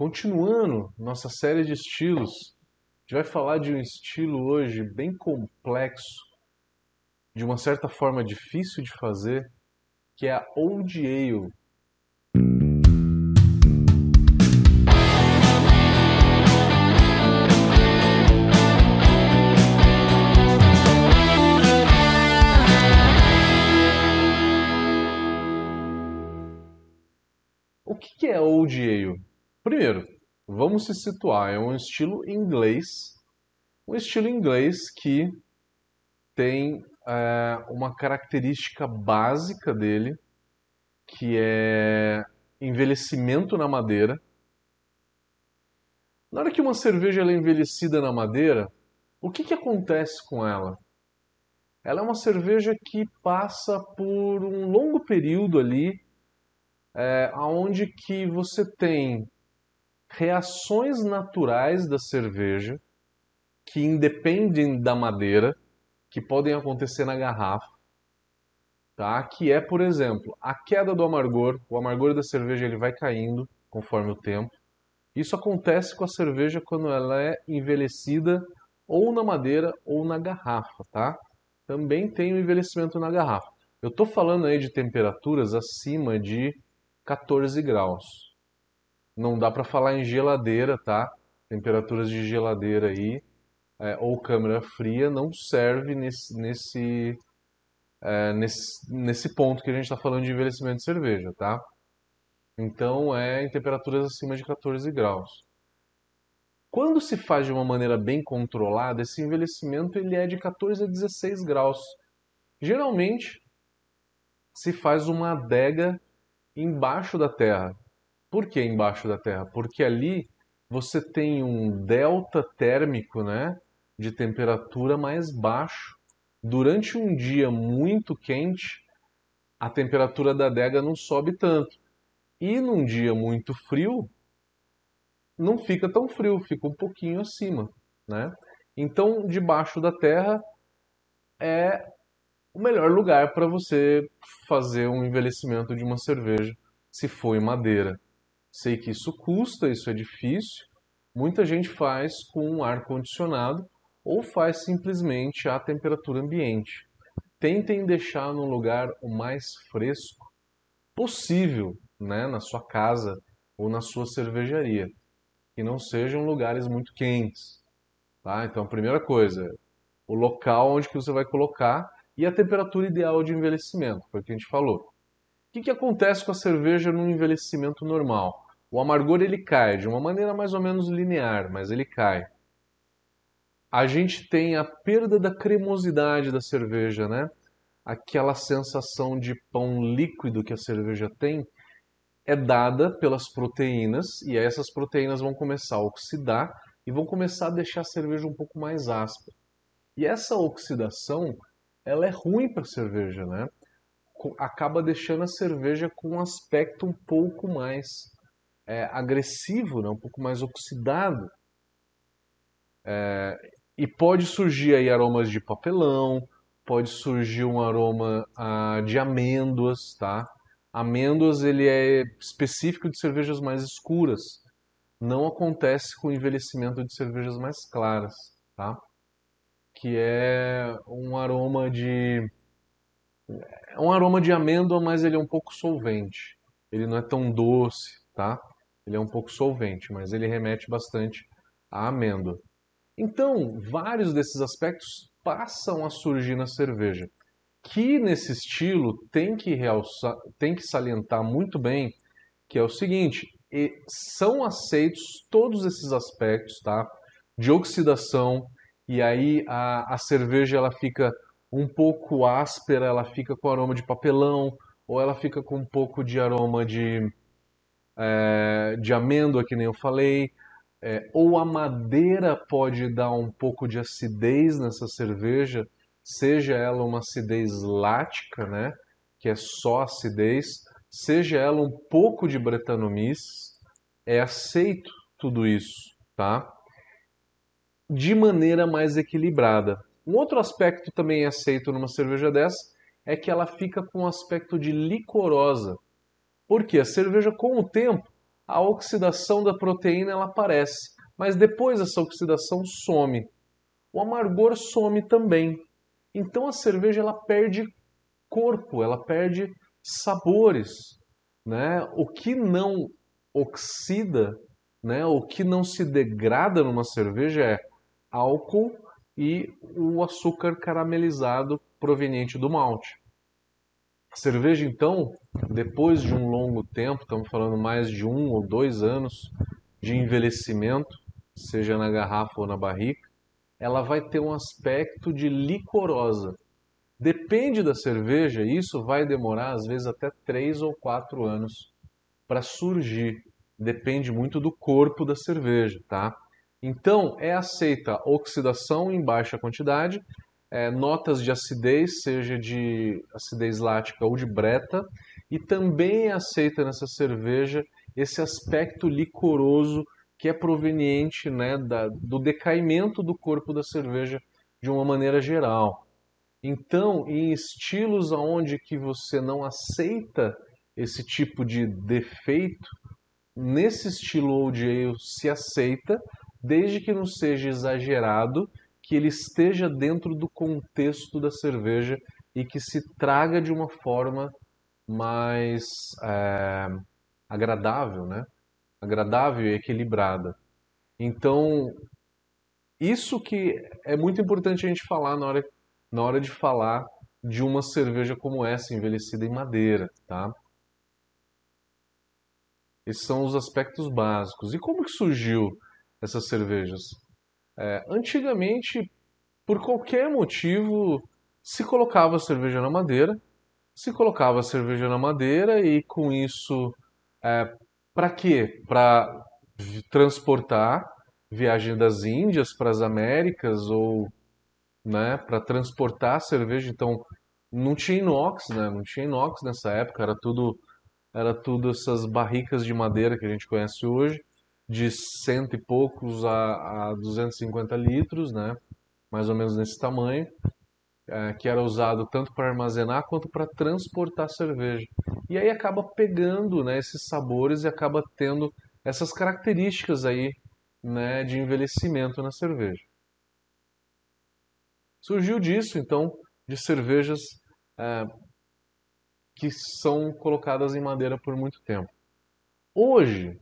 Continuando nossa série de estilos, a gente vai falar de um estilo hoje bem complexo, de uma certa forma difícil de fazer, que é a Old Ale. O que é Old Ale? Primeiro, vamos se situar, é um estilo inglês, um estilo inglês que tem é, uma característica básica dele, que é envelhecimento na madeira. Na hora que uma cerveja é envelhecida na madeira, o que, que acontece com ela? Ela é uma cerveja que passa por um longo período ali, é, onde que você tem reações naturais da cerveja que independem da madeira, que podem acontecer na garrafa, tá? Que é, por exemplo, a queda do amargor. O amargor da cerveja ele vai caindo conforme o tempo. Isso acontece com a cerveja quando ela é envelhecida ou na madeira ou na garrafa, tá? Também tem o envelhecimento na garrafa. Eu estou falando aí de temperaturas acima de 14 graus. Não dá para falar em geladeira, tá? Temperaturas de geladeira aí é, ou câmara fria não serve nesse, nesse, é, nesse, nesse ponto que a gente está falando de envelhecimento de cerveja, tá? Então é em temperaturas acima de 14 graus. Quando se faz de uma maneira bem controlada, esse envelhecimento ele é de 14 a 16 graus. Geralmente se faz uma adega embaixo da terra. Por que embaixo da Terra? Porque ali você tem um delta térmico, né, de temperatura mais baixo. Durante um dia muito quente, a temperatura da adega não sobe tanto. E num dia muito frio, não fica tão frio, fica um pouquinho acima, né? Então, debaixo da terra é o melhor lugar para você fazer um envelhecimento de uma cerveja, se for em madeira. Sei que isso custa, isso é difícil. Muita gente faz com ar condicionado ou faz simplesmente à temperatura ambiente. Tentem deixar no lugar o mais fresco possível, né, na sua casa ou na sua cervejaria, que não sejam lugares muito quentes. Tá? Então, a primeira coisa, o local onde que você vai colocar e a temperatura ideal de envelhecimento, foi o que a gente falou. O que, que acontece com a cerveja no envelhecimento normal? O amargor ele cai de uma maneira mais ou menos linear, mas ele cai. A gente tem a perda da cremosidade da cerveja, né? Aquela sensação de pão líquido que a cerveja tem é dada pelas proteínas e essas proteínas vão começar a oxidar e vão começar a deixar a cerveja um pouco mais áspera. E essa oxidação, ela é ruim para a cerveja, né? Acaba deixando a cerveja com um aspecto um pouco mais é, agressivo, né? um pouco mais oxidado. É, e pode surgir aí aromas de papelão, pode surgir um aroma ah, de amêndoas, tá? Amêndoas ele é específico de cervejas mais escuras. Não acontece com o envelhecimento de cervejas mais claras, tá? Que é um aroma de é um aroma de amêndoa, mas ele é um pouco solvente. Ele não é tão doce, tá? Ele é um pouco solvente, mas ele remete bastante à amêndoa. Então, vários desses aspectos passam a surgir na cerveja, que nesse estilo tem que realçar, tem que salientar muito bem, que é o seguinte, são aceitos todos esses aspectos, tá? De oxidação, e aí a, a cerveja ela fica um pouco áspera, ela fica com aroma de papelão, ou ela fica com um pouco de aroma de, é, de amêndoa, que nem eu falei, é, ou a madeira pode dar um pouco de acidez nessa cerveja, seja ela uma acidez lática, né, que é só acidez, seja ela um pouco de bretanomices, é aceito tudo isso, tá? De maneira mais equilibrada. Um outro aspecto também aceito numa cerveja dessa é que ela fica com um aspecto de licorosa. Porque a cerveja, com o tempo, a oxidação da proteína ela aparece, mas depois essa oxidação some. O amargor some também. Então a cerveja ela perde corpo, ela perde sabores, né? O que não oxida, né? O que não se degrada numa cerveja é álcool e o açúcar caramelizado proveniente do malte. A cerveja, então, depois de um longo tempo, estamos falando mais de um ou dois anos de envelhecimento, seja na garrafa ou na barrica, ela vai ter um aspecto de licorosa. Depende da cerveja, isso vai demorar às vezes até três ou quatro anos para surgir. Depende muito do corpo da cerveja, tá? Então, é aceita oxidação em baixa quantidade, é, notas de acidez, seja de acidez lática ou de breta, e também é aceita nessa cerveja esse aspecto licoroso que é proveniente né, da, do decaimento do corpo da cerveja de uma maneira geral. Então, em estilos onde que você não aceita esse tipo de defeito, nesse estilo Old Ale se aceita, desde que não seja exagerado, que ele esteja dentro do contexto da cerveja e que se traga de uma forma mais é, agradável, né? Agradável e equilibrada. Então, isso que é muito importante a gente falar na hora, na hora de falar de uma cerveja como essa, envelhecida em madeira, tá? Esses são os aspectos básicos. E como que surgiu essas cervejas? É, antigamente, por qualquer motivo, se colocava cerveja na madeira, se colocava cerveja na madeira e com isso, é, para quê? Para transportar viagem das Índias para as Américas ou né, para transportar cerveja. Então, não tinha inox, né? Não tinha inox nessa época, era tudo era tudo essas barricas de madeira que a gente conhece hoje de cento e poucos a, a 250 litros, né? mais ou menos nesse tamanho, é, que era usado tanto para armazenar quanto para transportar cerveja. E aí acaba pegando né, esses sabores e acaba tendo essas características aí né, de envelhecimento na cerveja. Surgiu disso, então, de cervejas é, que são colocadas em madeira por muito tempo. Hoje,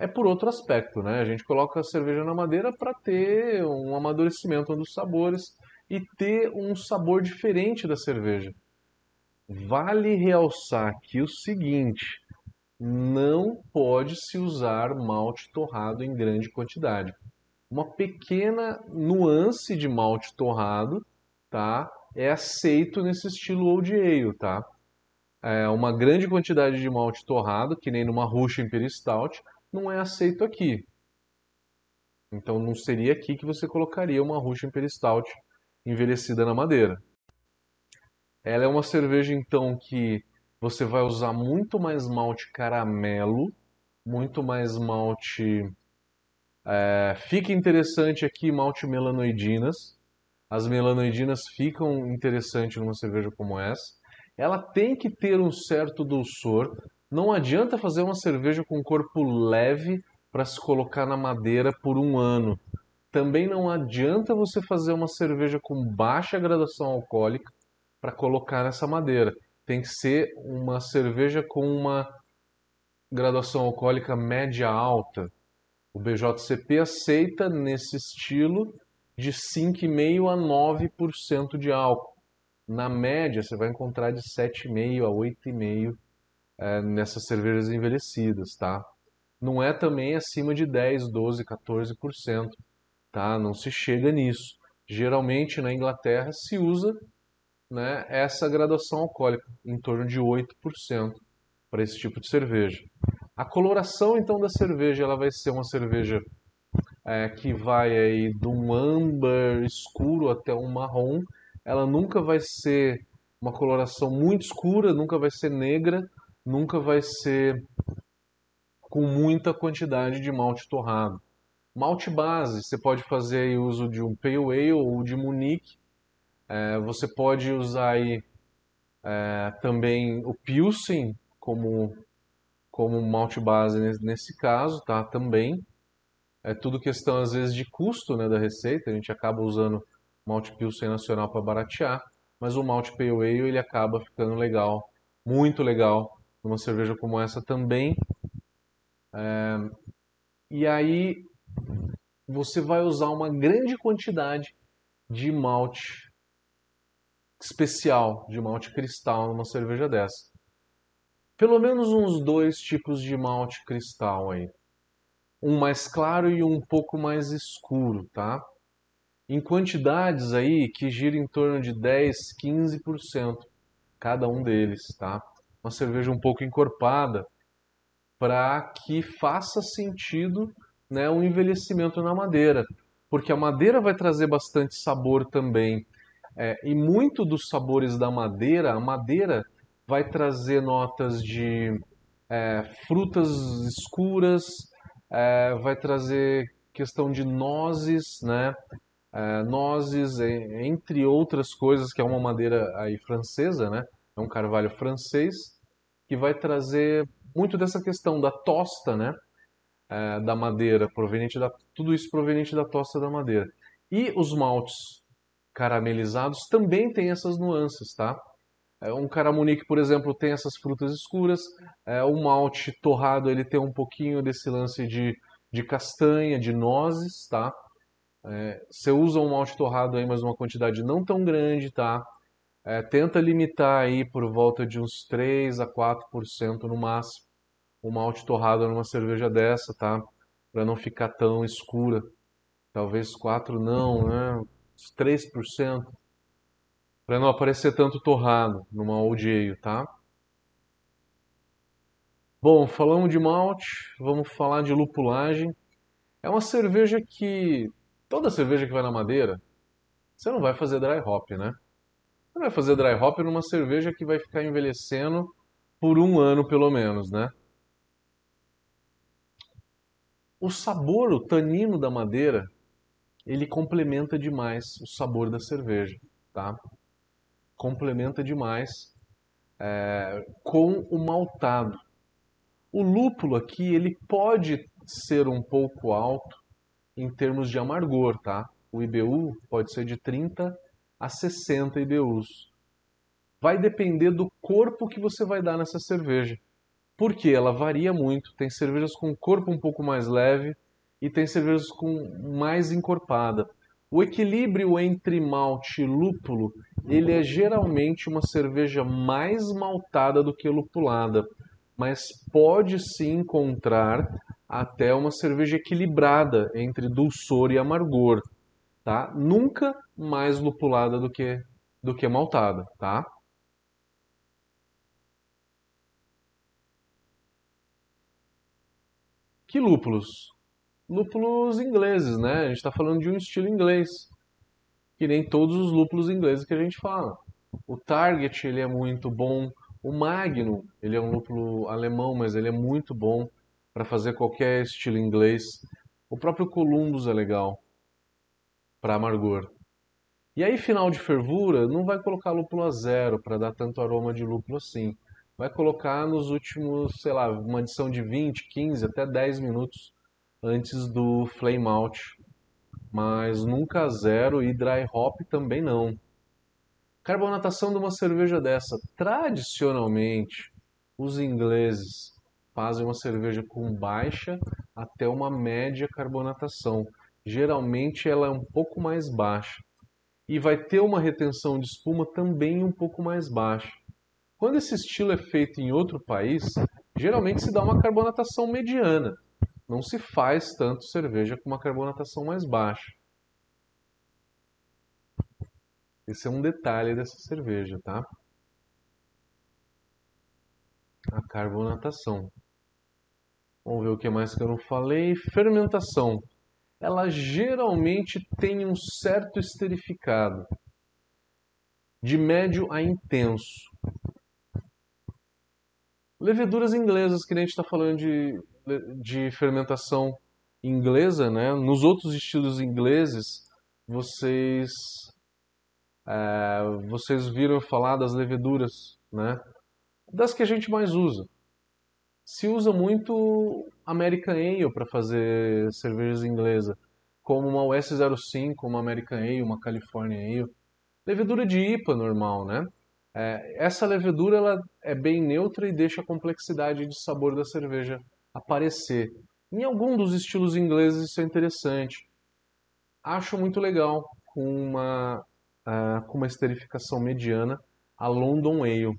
é por outro aspecto, né? A gente coloca a cerveja na madeira para ter um amadurecimento dos sabores e ter um sabor diferente da cerveja. Vale realçar aqui o seguinte: não pode se usar malte torrado em grande quantidade. Uma pequena nuance de malte torrado, tá? É aceito nesse estilo old ale, tá? É uma grande quantidade de malte torrado, que nem numa Russian Imperial Stout, não é aceito aqui. Então não seria aqui que você colocaria uma Russian Stout envelhecida na madeira. Ela é uma cerveja então que você vai usar muito mais malte caramelo, muito mais malte. É, fica interessante aqui malte melanoidinas. As melanoidinas ficam interessantes numa cerveja como essa. Ela tem que ter um certo dulçor, não adianta fazer uma cerveja com corpo leve para se colocar na madeira por um ano. Também não adianta você fazer uma cerveja com baixa graduação alcoólica para colocar nessa madeira. Tem que ser uma cerveja com uma graduação alcoólica média alta. O BJCP aceita nesse estilo de 5,5 a 9% de álcool. Na média, você vai encontrar de 7,5 a 8,5% é, nessas cervejas envelhecidas, tá? Não é também acima de 10, 12, 14%, tá? Não se chega nisso. Geralmente na Inglaterra se usa né, essa graduação alcoólica, em torno de 8% para esse tipo de cerveja. A coloração então da cerveja ela vai ser uma cerveja é, que vai aí de um âmbar escuro até um marrom. Ela nunca vai ser uma coloração muito escura, nunca vai ser negra, nunca vai ser com muita quantidade de malte torrado. Malte base, você pode fazer aí uso de um Pale Ale ou de Munique. É, você pode usar aí é, também o Pilsen como, como malte base nesse caso, tá? Também. É tudo questão, às vezes, de custo né, da receita. A gente acaba usando malte Pilsen nacional para baratear, mas o malte Pale Ale ele acaba ficando legal, muito legal, numa cerveja como essa também. É... E aí você vai usar uma grande quantidade de malte especial, de malte cristal numa cerveja dessa. Pelo menos uns dois tipos de malte cristal aí. Um mais claro e um pouco mais escuro, tá? Em quantidades aí que gira em torno de 10, 15% cada um deles, tá? Uma cerveja um pouco encorpada para que faça sentido né, um envelhecimento na madeira, porque a madeira vai trazer bastante sabor também. É, e muito dos sabores da madeira, a madeira vai trazer notas de é, frutas escuras, é, vai trazer questão de nozes, né? É, nozes, entre outras coisas, que é uma madeira aí francesa, né? É um carvalho francês, que vai trazer muito dessa questão da tosta, né? É, da madeira, proveniente da, tudo isso proveniente da tosta da madeira. E os maltes caramelizados também têm essas nuances, tá? É, um caramunique, por exemplo, tem essas frutas escuras. É, o malte torrado ele tem um pouquinho desse lance de, de castanha, de nozes, tá? É, você usa um malte torrado aí, mas uma quantidade não tão grande, tá? É, tenta limitar aí por volta de uns 3 a 4% no máximo o malte torrado numa cerveja dessa, tá? Para não ficar tão escura. Talvez 4 não, né? Uns 3%. Para não aparecer tanto torrado numa old ale, tá? Bom, falamos de malte, vamos falar de lupulagem. É uma cerveja que toda cerveja que vai na madeira, você não vai fazer dry hop, né? Vai fazer dry hop numa cerveja que vai ficar envelhecendo por um ano pelo menos, né? O sabor, o tanino da madeira, ele complementa demais o sabor da cerveja, tá? Complementa demais é, com o maltado. O lúpulo aqui, ele pode ser um pouco alto em termos de amargor, tá? O IBU pode ser de 30 a 60 IBUs. Vai depender do corpo que você vai dar nessa cerveja porque ela varia muito. Tem cervejas com corpo um pouco mais leve e tem cervejas com mais encorpada. O equilíbrio entre malte e lúpulo, ele é geralmente uma cerveja mais maltada do que lupulada, mas pode se encontrar até uma cerveja equilibrada entre dulçor e amargor, tá? Nunca mais lupulada do que do que maltada, tá? Que lúpulos? Lúpulos ingleses, né? A gente está falando de um estilo inglês, que nem todos os lúpulos ingleses que a gente fala. O Target ele é muito bom, o Magnum ele é um lúpulo alemão, mas ele é muito bom para fazer qualquer estilo inglês. O próprio Columbus é legal para amargor. E aí, final de fervura, não vai colocar lúpulo a zero para dar tanto aroma de lúpulo assim vai colocar nos últimos, sei lá, uma adição de 20, 15, até 10 minutos antes do flame out. Mas nunca zero e dry hop também não. Carbonatação de uma cerveja dessa. Tradicionalmente, os ingleses fazem uma cerveja com baixa até uma média carbonatação. Geralmente ela é um pouco mais baixa. E vai ter uma retenção de espuma também um pouco mais baixa. Quando esse estilo é feito em outro país, geralmente se dá uma carbonatação mediana. Não se faz tanto cerveja com uma carbonatação mais baixa. Esse é um detalhe dessa cerveja, tá? A carbonatação. Vamos ver o que mais que eu não falei. Fermentação. Ela geralmente tem um certo esterificado, de médio a intenso. Leveduras inglesas, que a gente está falando de, de fermentação inglesa, né? Nos outros estilos ingleses, vocês é, vocês viram falar das leveduras, né? Das que a gente mais usa. Se usa muito American Ale para fazer cervejas inglesas, como uma US05, uma American Ale, uma California Ale. Levedura de IPA normal, né? É, essa levedura ela é bem neutra e deixa a complexidade de sabor da cerveja aparecer. Em algum dos estilos ingleses isso é interessante. Acho muito legal com uma, uh, com uma esterificação mediana a London Ale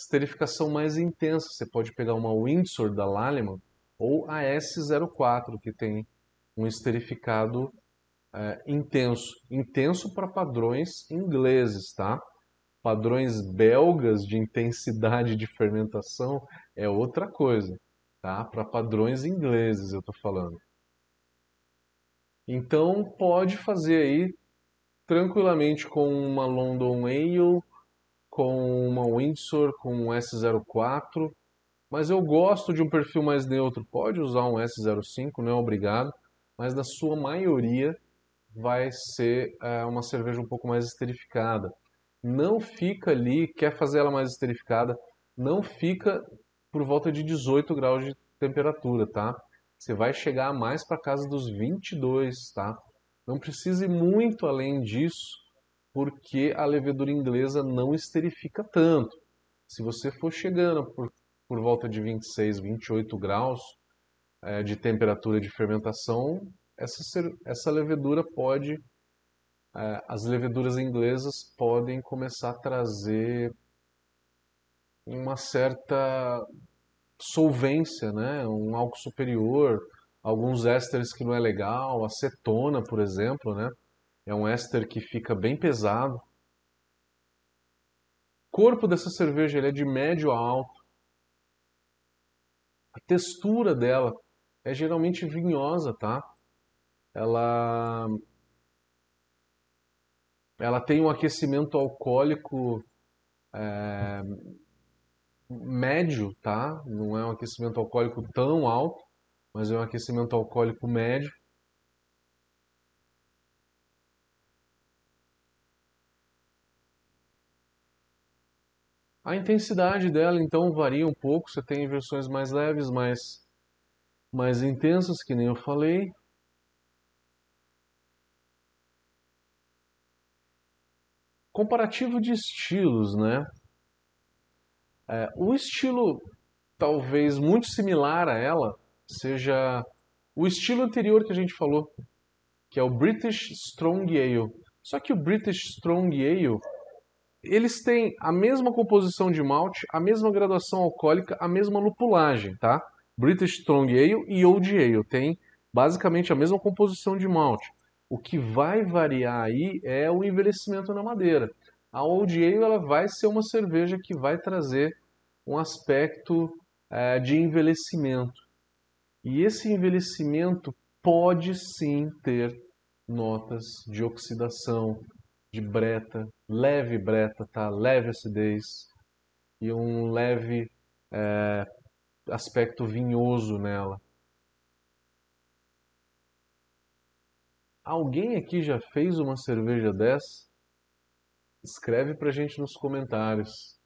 esterificação mais intensa. Você pode pegar uma Windsor da Lallemand ou a S04, que tem um esterificado é, intenso. Intenso para padrões ingleses, tá? Padrões belgas de intensidade de fermentação é outra coisa, tá? Para padrões ingleses eu estou falando. Então pode fazer aí tranquilamente com uma London Ale com Windsor com um S04, mas eu gosto de um perfil mais neutro. Pode usar um S05, não é obrigado, mas na sua maioria vai ser é, uma cerveja um pouco mais esterificada. Não fica ali, quer fazer ela mais esterificada, não fica por volta de 18 graus de temperatura, tá? Você vai chegar mais para casa dos 22, tá? Não precise muito além disso porque a levedura inglesa não esterifica tanto. Se você for chegando por, por volta de 26, 28 graus é, de temperatura de fermentação, essa, essa levedura pode, é, as leveduras inglesas podem começar a trazer uma certa solvência, né? um álcool superior, alguns ésteres que não é legal, acetona, por exemplo, né? É um éster que fica bem pesado. O corpo dessa cerveja ele é de médio a alto. A textura dela é geralmente vinhosa, tá? Ela ela tem um aquecimento alcoólico é, médio, tá? Não é um aquecimento alcoólico tão alto, mas é um aquecimento alcoólico médio. A intensidade dela então varia um pouco, você tem versões mais leves, mais, mais intensas, que nem eu falei. Comparativo de estilos, né? É, o estilo talvez muito similar a ela seja o estilo anterior que a gente falou, que é o British Strong Ale. Só que o British Strong Ale eles têm a mesma composição de malte, a mesma graduação alcoólica, a mesma lupulagem, tá? British Strong Ale e Old Ale têm basicamente a mesma composição de malte. O que vai variar aí é o envelhecimento na madeira. A Old Ale ela vai ser uma cerveja que vai trazer um aspecto é, de envelhecimento. E esse envelhecimento pode sim ter notas de oxidação, de breta, leve breta, tá? leve acidez e um leve é, aspecto vinhoso nela. Alguém aqui já fez uma cerveja dessa? Escreve pra gente nos comentários.